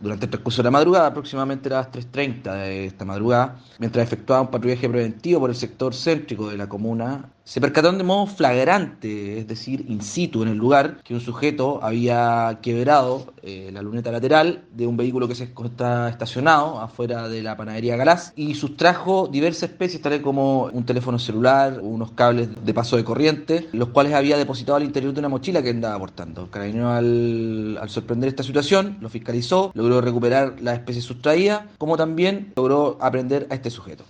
Durante el transcurso de la madrugada, aproximadamente a las 3.30 de esta madrugada, mientras efectuaba un patrullaje preventivo por el sector céntrico de la comuna, se percataron de modo flagrante, es decir, in situ en el lugar, que un sujeto había quebrado eh, la luneta lateral de un vehículo que se está estacionado afuera de la panadería Galás y sustrajo diversas especies, tales como un teléfono celular, unos cables de paso de corriente, los cuales había depositado al interior de una mochila que andaba portando. Carabinero al, al sorprender esta situación lo fiscalizó, logró recuperar la especie sustraída, como también logró aprender a este sujeto.